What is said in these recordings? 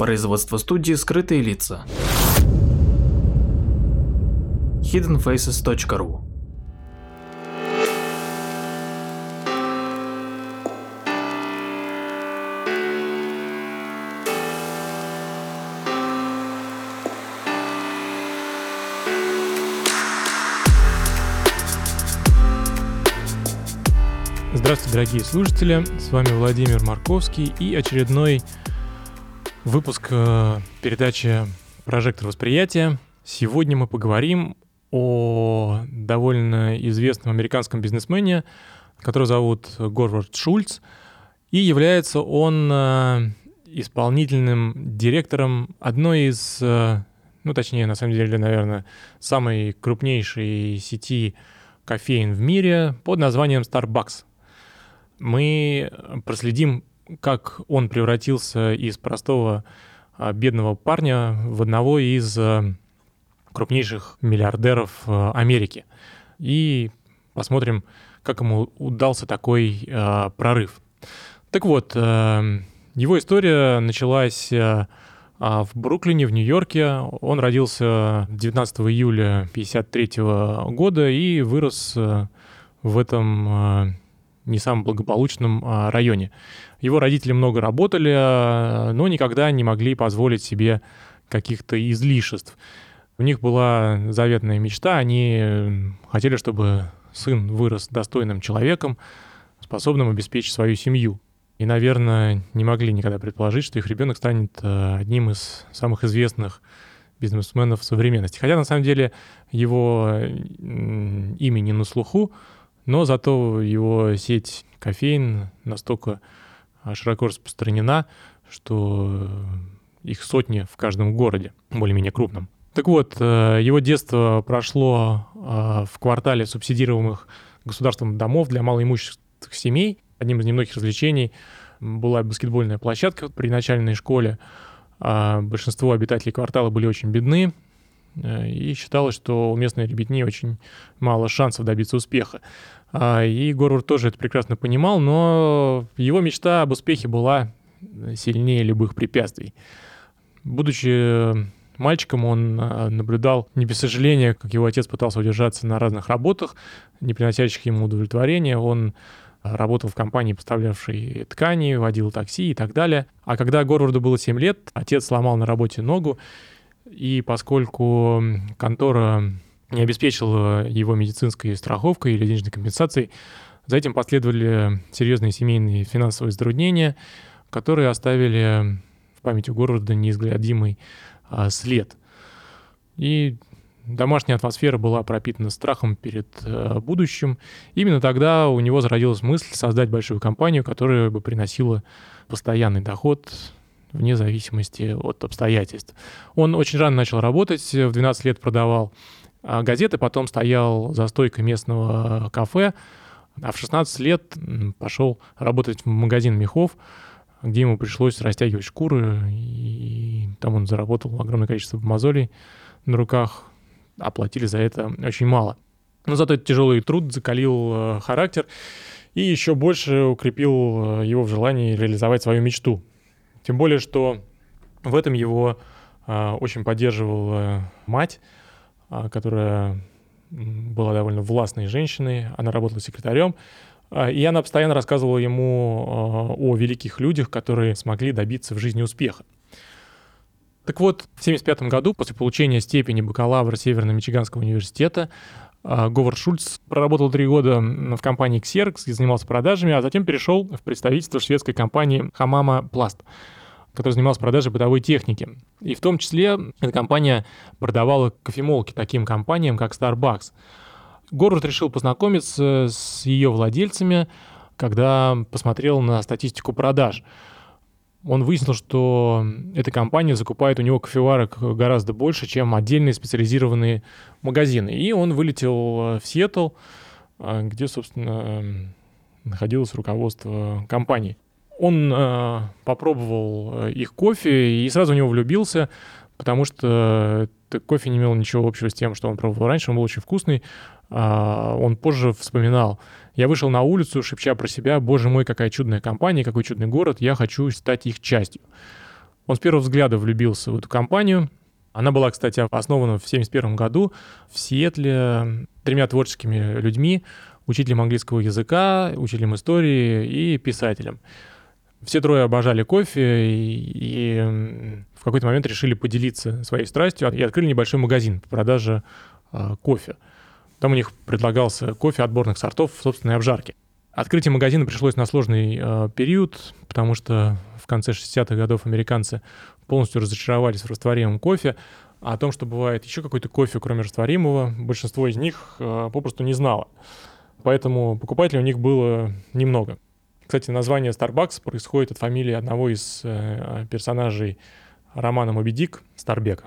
Производство студии «Скрытые лица». hiddenfaces.ru Здравствуйте, дорогие слушатели, с вами Владимир Марковский и очередной выпуск э, передачи «Прожектор восприятия». Сегодня мы поговорим о довольно известном американском бизнесмене, которого зовут Горвард Шульц, и является он э, исполнительным директором одной из, э, ну точнее, на самом деле, наверное, самой крупнейшей сети кофеин в мире под названием Starbucks. Мы проследим, как он превратился из простого а, бедного парня в одного из а, крупнейших миллиардеров а, Америки. И посмотрим, как ему удался такой прорыв. Так вот, его история началась в Бруклине, в Нью-Йорке. Он родился 19 июля 1953 года и вырос в этом не самом благополучном а, районе. Его родители много работали, а, но никогда не могли позволить себе каких-то излишеств. У них была заветная мечта, они хотели, чтобы сын вырос достойным человеком, способным обеспечить свою семью. И, наверное, не могли никогда предположить, что их ребенок станет а, одним из самых известных бизнесменов современности. Хотя, на самом деле, его имя не на слуху, но зато его сеть кофеин настолько а, широко распространена, что их сотни в каждом городе, более-менее крупном. Так вот, э, его детство прошло а, в квартале субсидируемых государством домов для малоимущих семей. Одним из немногих развлечений была баскетбольная площадка при начальной школе. А большинство обитателей квартала были очень бедны, э, и считалось, что у местной ребятни очень мало шансов добиться успеха. А, и Горвард тоже это прекрасно понимал, но его мечта об успехе была сильнее любых препятствий. Будучи мальчиком, он а, наблюдал не без сожаления, как его отец пытался удержаться на разных работах, не приносящих ему удовлетворения. Он работал в компании, поставлявшей ткани, водил такси и так далее. А когда Горварду было 7 лет, отец сломал на работе ногу, и поскольку контора не обеспечил его медицинской страховкой или денежной компенсацией. За этим последовали серьезные семейные финансовые затруднения, которые оставили в памяти города неизгладимый а, след. И домашняя атмосфера была пропитана страхом перед а, будущим. Именно тогда у него зародилась мысль создать большую компанию, которая бы приносила постоянный доход вне зависимости от обстоятельств. Он очень рано начал работать, в 12 лет продавал а газеты, потом стоял за стойкой местного кафе, а в 16 лет пошел работать в магазин мехов, где ему пришлось растягивать шкуры, и там он заработал огромное количество мозолей на руках, оплатили за это очень мало. Но зато этот тяжелый труд закалил э, характер и еще больше укрепил э, его в желании реализовать свою мечту. Тем более, что в этом его э, очень поддерживала мать, а, которая была довольно властной женщиной, она работала секретарем, а, и она постоянно рассказывала ему о великих людях, которые смогли добиться в жизни успеха. Так вот, в 1975 году, после получения степени бакалавра Северно-Мичиганского университета, Говард Шульц проработал три года в компании Xerox, где занимался продажами, а затем перешел в представительство шведской компании Хамама Пласт который занимался продажей бытовой техники. И в том числе эта компания продавала кофемолки таким компаниям, как Starbucks. Город решил познакомиться с ее владельцами, когда посмотрел на статистику продаж. Он выяснил, что эта компания закупает у него кофеварок гораздо больше, чем отдельные специализированные магазины. И он вылетел в Сиэтл, где, собственно, находилось руководство компании. Он э, попробовал э, их кофе и сразу в него влюбился, потому что кофе не имел ничего общего с тем, что он пробовал раньше, он был очень вкусный. А, он позже вспоминал, я вышел на улицу, шепча про себя, боже мой, какая чудная компания, какой чудный город, я хочу стать их частью. Он с первого взгляда влюбился в эту компанию. Она была, кстати, основана в 1971 году в Сиэтле тремя творческими людьми, учителем английского языка, учителем истории и писателем. Все трое обожали кофе и, в какой-то момент решили поделиться своей страстью и открыли небольшой магазин по продаже э, кофе. Там у них предлагался кофе отборных сортов в собственной обжарке. Открытие магазина пришлось на сложный э, период, потому что в конце 60-х годов американцы полностью разочаровались в растворимом кофе. А о том, что бывает еще какой-то кофе, кроме растворимого, большинство из них э, попросту не знало. Поэтому покупателей у них было немного. Кстати, название Starbucks происходит от фамилии одного из э, персонажей романа «Моби Дик» Старбека.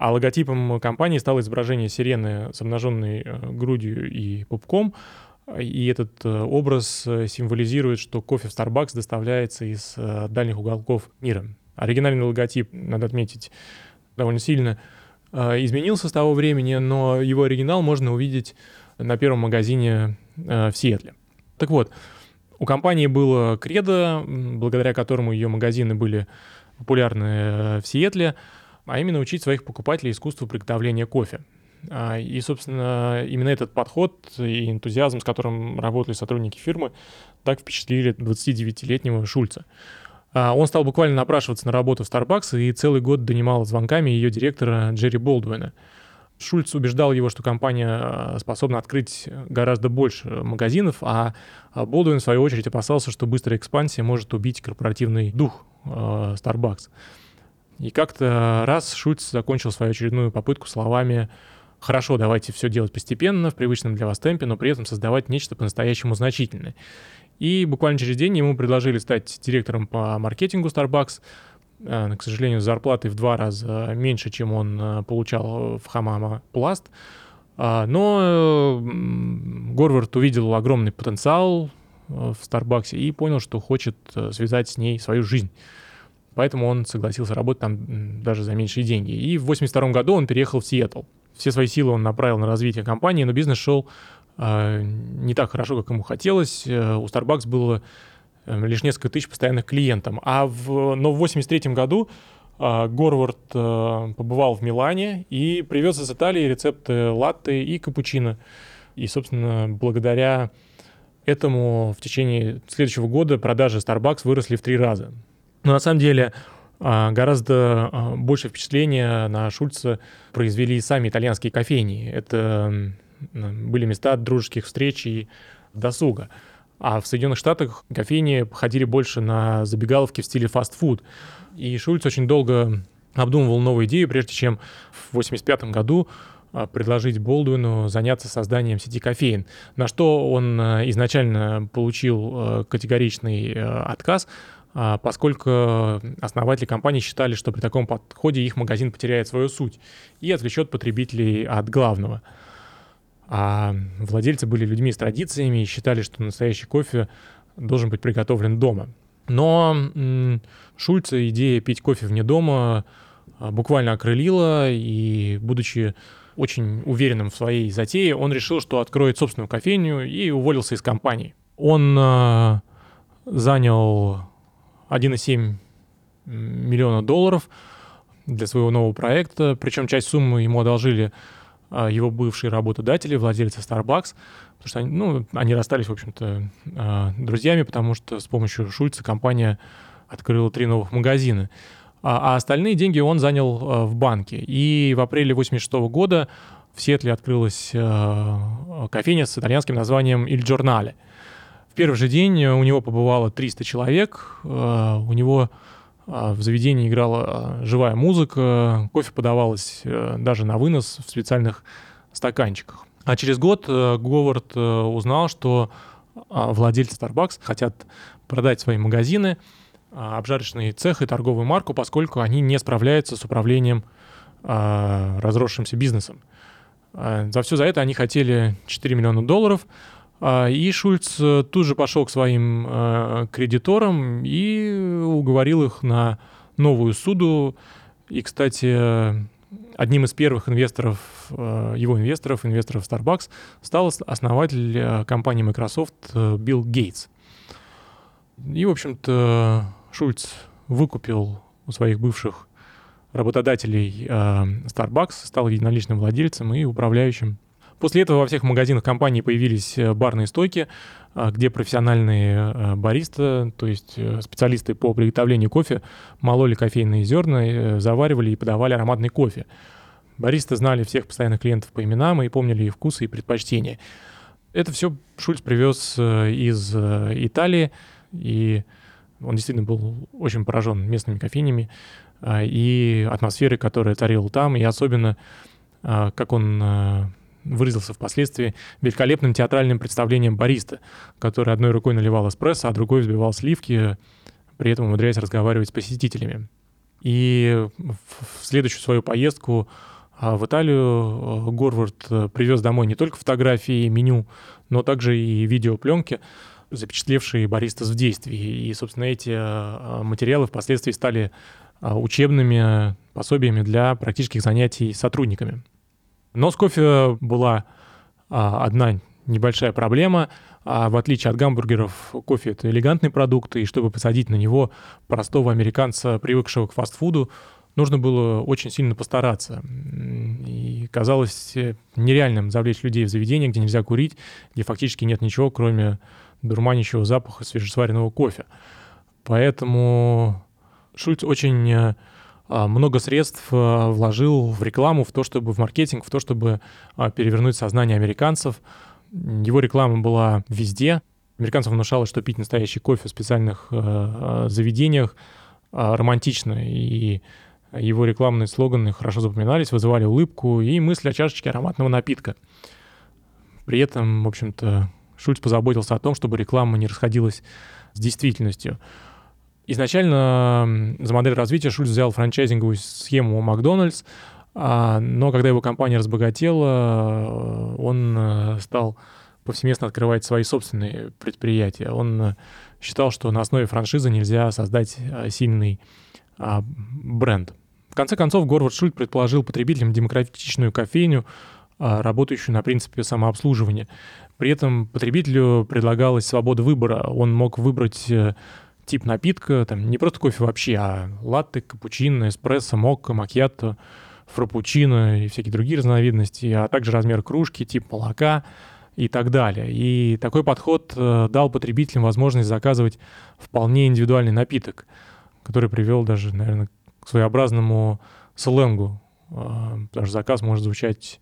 А логотипом компании стало изображение сирены с обнаженной э, грудью и пупком, и этот э, образ э, символизирует, что кофе в Starbucks доставляется из дальних уголков мира. Оригинальный логотип, надо отметить, довольно сильно изменился с того времени, но его оригинал можно увидеть на первом магазине в Сиэтле. Так вот, у компании было кредо, благодаря которому ее магазины были популярны в Сиэтле, а именно учить своих покупателей искусству приготовления кофе. А, и, собственно, именно этот подход и энтузиазм, с которым работали сотрудники фирмы, так впечатлили 29-летнего Шульца. А, он стал буквально напрашиваться на работу в Starbucks и целый год донимал звонками ее директора Джерри Болдуина. Шульц убеждал его, что компания а, способна открыть гораздо больше магазинов, а Болдуин, в свою очередь, опасался, что быстрая экспансия может убить корпоративный дух Starbucks. И как-то раз Шульц закончил свою очередную попытку словами Хорошо, давайте все делать постепенно, в привычном для вас темпе, но при этом создавать нечто по-настоящему значительное. И буквально через день ему предложили стать директором по маркетингу Starbucks. Э, к сожалению, с зарплатой в два раза меньше, чем он э, получал в Хамама Пласт. А, но Горвард увидел огромный потенциал э, в Старбаксе и понял, что хочет связать с ней свою жизнь. Поэтому он согласился работать там даже за меньшие деньги. И в 82 году он переехал в Сиэтл все свои силы он направил на развитие компании, но бизнес шел э, не так хорошо, как ему хотелось. Э, у Starbucks было э, лишь несколько тысяч постоянных клиентов. А в, но в 83 году э, Горвард э, побывал в Милане и привез из Италии рецепты латте и капучино. И, собственно, благодаря этому в течение следующего года продажи Starbucks выросли в три раза. Но на самом деле а, гораздо а, больше впечатления на Шульца произвели сами итальянские кофейни. Это были места дружеских встреч и досуга. А в Соединенных Штатах кофейни походили больше на забегаловки в стиле фастфуд. И Шульц очень долго обдумывал новую идею, прежде чем в 1985 году а, предложить Болдуину заняться созданием сети кофеин, на что он изначально получил категоричный отказ, поскольку основатели компании считали, что при таком подходе их магазин потеряет свою суть и отвлечет потребителей от главного. А владельцы были людьми с традициями и считали, что настоящий кофе должен быть приготовлен дома. Но Шульца идея пить кофе вне дома а, буквально окрылила, и, будучи очень уверенным в своей затее, он решил, что откроет собственную кофейню и уволился из компании. Он э, занял 1,7 миллиона долларов для своего нового проекта. Причем часть суммы ему одолжили а, его бывшие работодатели, владельцы Starbucks, потому что они, ну, они расстались, в общем-то, а, друзьями, потому что с помощью Шульца компания открыла три новых магазина. А, а остальные деньги он занял в банке. И в апреле 86 года в Сиэтле открылась кофейня с итальянским названием «Иль Джорнале». В первый же день у него побывало 300 человек, э, у него э, в заведении играла э, живая музыка, кофе подавалось даже на вынос в специальных стаканчиках. А через год Говард узнал, что владельцы Starbucks хотят продать свои магазины, обжарочный цех и торговую марку, поскольку они не справляются с управлением разросшимся бизнесом. За все за это они хотели 4 миллиона долларов, и Шульц э, тут же пошел к своим э, кредиторам и уговорил их на новую суду. И, кстати, одним из первых инвесторов, э, его инвесторов, инвесторов Starbucks, стал основатель компании Microsoft Билл Гейтс. И, в общем-то, Шульц выкупил у своих бывших работодателей Starbucks, стал единоличным владельцем и управляющим. После этого во всех магазинах компании появились э, барные стойки, э, где профессиональные э, баристы, то есть специалисты по приготовлению кофе, мололи кофейные зерна, заваривали и подавали ароматный кофе. Баристы знали всех постоянных клиентов по именам и помнили их вкусы и предпочтения. Это все Шульц привез из Италии, и он действительно был очень поражен местными кофейнями и атмосферой, которая царила там, и особенно, как он выразился впоследствии великолепным театральным представлением бариста, который одной рукой наливал эспрессо, а другой взбивал сливки, при этом умудряясь разговаривать с посетителями. И в следующую свою поездку а, в Италию а, Горвард э, привез домой не только фотографии, меню, но также и видеопленки, запечатлевшие баристас в действии. И, собственно, эти а, материалы впоследствии стали учебными пособиями для практических занятий сотрудниками. Но с кофе была а, одна небольшая проблема. А в отличие от гамбургеров, кофе — это элегантный продукт, и чтобы посадить на него простого американца, привыкшего к фастфуду, нужно было очень сильно постараться. И казалось э, нереальным завлечь людей в заведение, где нельзя курить, где фактически нет ничего, кроме дурманящего запаха свежесваренного кофе. Поэтому Шульц очень э, много средств а, вложил в рекламу, в то, чтобы в маркетинг, в то, чтобы а, перевернуть сознание американцев. Его реклама была везде. Американцам внушалось, что пить настоящий кофе в специальных заведениях романтично, и его рекламные слоганы хорошо запоминались, вызывали улыбку и мысли о чашечке ароматного напитка. При этом, в общем-то, Шульц позаботился о том, чтобы реклама не расходилась с действительностью. Изначально за модель развития Шульц взял франчайзинговую схему Макдональдс, а, но когда его компания разбогатела, он э, стал повсеместно открывать свои собственные предприятия. Он э, считал, что на основе франшизы нельзя создать э, сильный а, бренд. В конце концов, Горвард Шульц предположил потребителям демократичную кофейню, а, работающую на принципе самообслуживания. При этом потребителю предлагалась свобода выбора. Он мог выбрать тип напитка, там не просто кофе вообще, а латте, капучино, эспрессо, мокко, макьято, фрапучино и всякие другие разновидности, а также размер кружки, тип молока и так далее. И такой подход э, дал потребителям возможность заказывать вполне индивидуальный напиток, который привел даже, наверное, к своеобразному сленгу, э, потому что заказ может звучать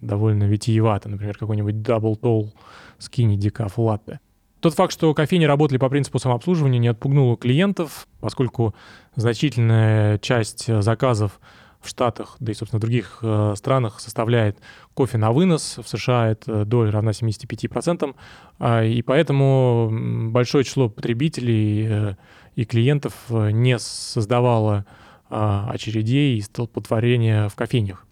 довольно витиевато, например, какой-нибудь Double Tall Skinny Decaf Latte. Тот факт, что кофейни работали по принципу самообслуживания, не отпугнул клиентов, поскольку значительная часть заказов в Штатах, да и, собственно, в других э, странах составляет кофе на вынос. В США это доля равна 75%. Э, и поэтому большое число потребителей э, и клиентов э, не создавало э, очередей и столпотворения в кофейнях.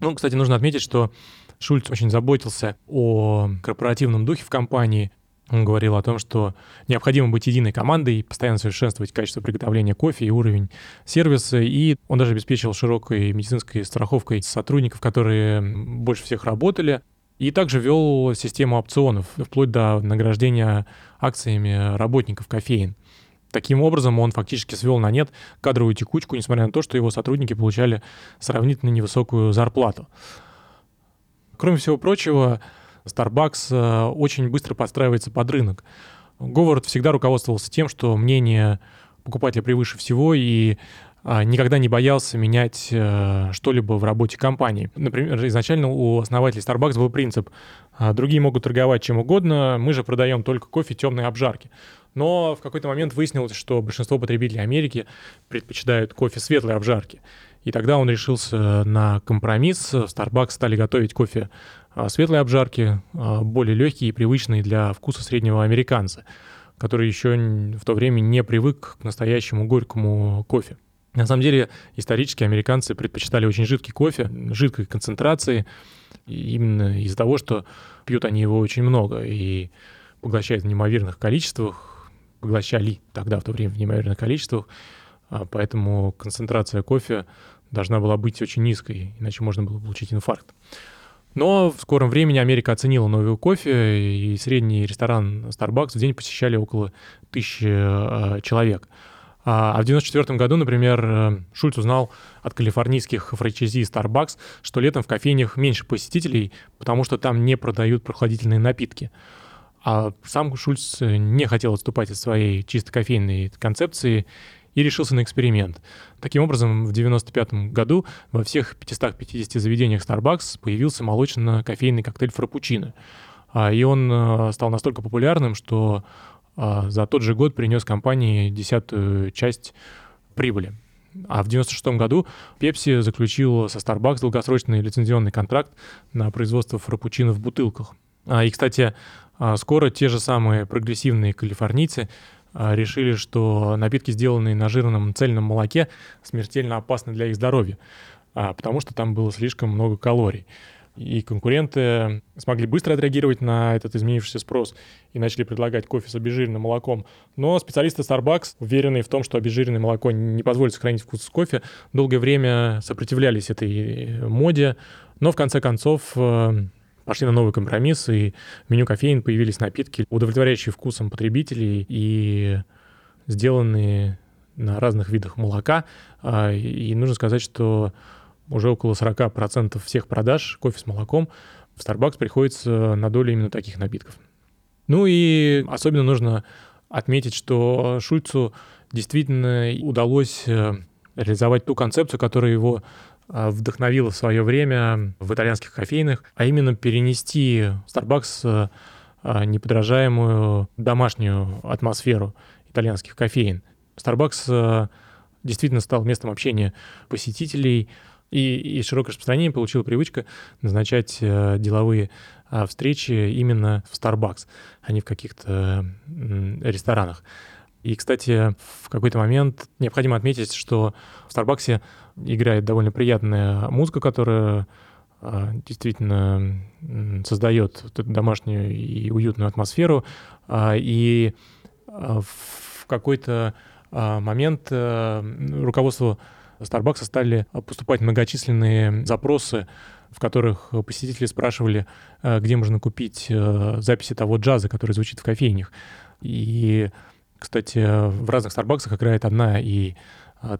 Ну, кстати, нужно отметить, что Шульц очень заботился о корпоративном духе в компании – он говорил о том, что необходимо быть единой командой, постоянно совершенствовать качество приготовления кофе и уровень сервиса. И он даже обеспечил широкой медицинской страховкой сотрудников, которые больше всех работали. И также ввел систему опционов, вплоть до награждения акциями работников кофеин. Таким образом, он фактически свел на нет кадровую текучку, несмотря на то, что его сотрудники получали сравнительно невысокую зарплату. Кроме всего прочего, Starbucks э, очень быстро подстраивается под рынок. Говард всегда руководствовался тем, что мнение покупателя превыше всего и а, никогда не боялся менять э, что-либо в работе компании. Например, изначально у основателей Starbucks был принцип «А, «другие могут торговать чем угодно, мы же продаем только кофе темной обжарки». Но в какой-то момент выяснилось, что большинство потребителей Америки предпочитают кофе светлой обжарки. И тогда он решился на компромисс. В Starbucks стали готовить кофе светлой обжарки, а, более легкие и привычные для вкуса среднего американца, который еще в то время не привык к настоящему горькому кофе. На самом деле, исторически американцы предпочитали очень жидкий кофе, жидкой концентрации, именно из-за того, что пьют они его очень много и поглощают в неимоверных количествах, поглощали тогда в то время в неимоверных количествах, а, поэтому концентрация кофе должна была быть очень низкой, иначе можно было получить инфаркт. Но в скором времени Америка оценила новый кофе, и средний ресторан Starbucks в день посещали около тысячи э, человек. А в 1994 году, например, э, Шульц узнал от калифорнийских франчайзи Starbucks, что летом в кофейнях меньше посетителей, потому что там не продают прохладительные напитки. А сам Шульц не хотел отступать от своей чисто кофейной концепции и решился на эксперимент. Таким образом, в 1995 году во всех 550 заведениях Starbucks появился молочно-кофейный коктейль фрапучино. А, и он э, стал настолько популярным, что а, за тот же год принес компании десятую часть прибыли. А в 1996 году Pepsi заключил со Starbucks долгосрочный лицензионный контракт на производство фрапучино в бутылках. А, и, кстати, а, скоро те же самые прогрессивные калифорнийцы решили, что напитки, сделанные на жирном цельном молоке, смертельно опасны для их здоровья, потому что там было слишком много калорий. И конкуренты смогли быстро отреагировать на этот изменившийся спрос и начали предлагать кофе с обезжиренным молоком. Но специалисты Starbucks, уверенные в том, что обезжиренное молоко не позволит сохранить вкус кофе, долгое время сопротивлялись этой моде, но в конце концов э, пошли на новый компромисс, и в меню кофеин появились напитки, удовлетворяющие вкусом потребителей и сделанные на разных видах молока. А, и нужно сказать, что уже около 40% всех продаж кофе с молоком в Starbucks приходится на долю именно таких напитков. Ну и особенно нужно отметить, что Шульцу действительно удалось э, реализовать ту концепцию, которая его вдохновила в свое время в итальянских кофейнах, а именно перенести Starbucks э, неподражаемую домашнюю атмосферу итальянских кофеин. Starbucks действительно стал местом общения посетителей, и, и широкое распространение получила привычка назначать э, деловые э, встречи именно в Starbucks, а не в каких-то э, ресторанах. И, кстати, в какой-то момент необходимо отметить, что в Старбаксе играет довольно приятная музыка, которая э, действительно создает вот эту домашнюю и уютную атмосферу. Э, и э, в какой-то момент руководство Starbucks стали поступать многочисленные запросы, в которых посетители спрашивали, э, где можно купить э, записи того джаза, который звучит в кофейнях. И, кстати, в разных Starbucks играет одна и э,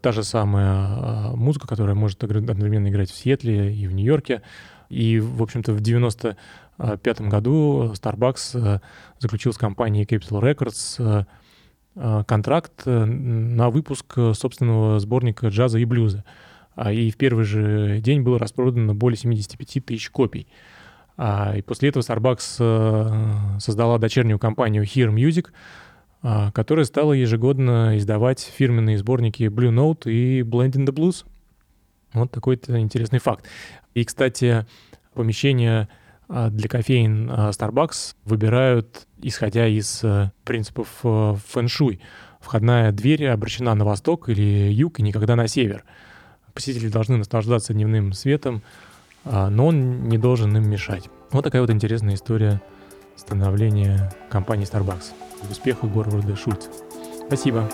та же самая музыка, которая может одновременно играть в Сиэтле и в Нью-Йорке. И, в общем-то, в 95 году Starbucks заключил с компанией Capital Records Э, контракт э, на выпуск э, собственного сборника джаза и блюза. А, и в первый же день было распродано более 75 тысяч копий. А, и после этого Starbucks создала дочернюю компанию Here Music, а, которая стала ежегодно издавать фирменные сборники Blue Note и Blend in the Blues. Вот такой-то интересный факт. И, кстати, помещение а, для кофеин а, Starbucks выбирают, исходя из принципов фэн-шуй. Входная дверь обращена на восток или юг и никогда на север. Посетители должны наслаждаться дневным светом, а, но он не должен им мешать. Вот такая вот интересная история становления компании Starbucks. В успехах города Шульц. Спасибо.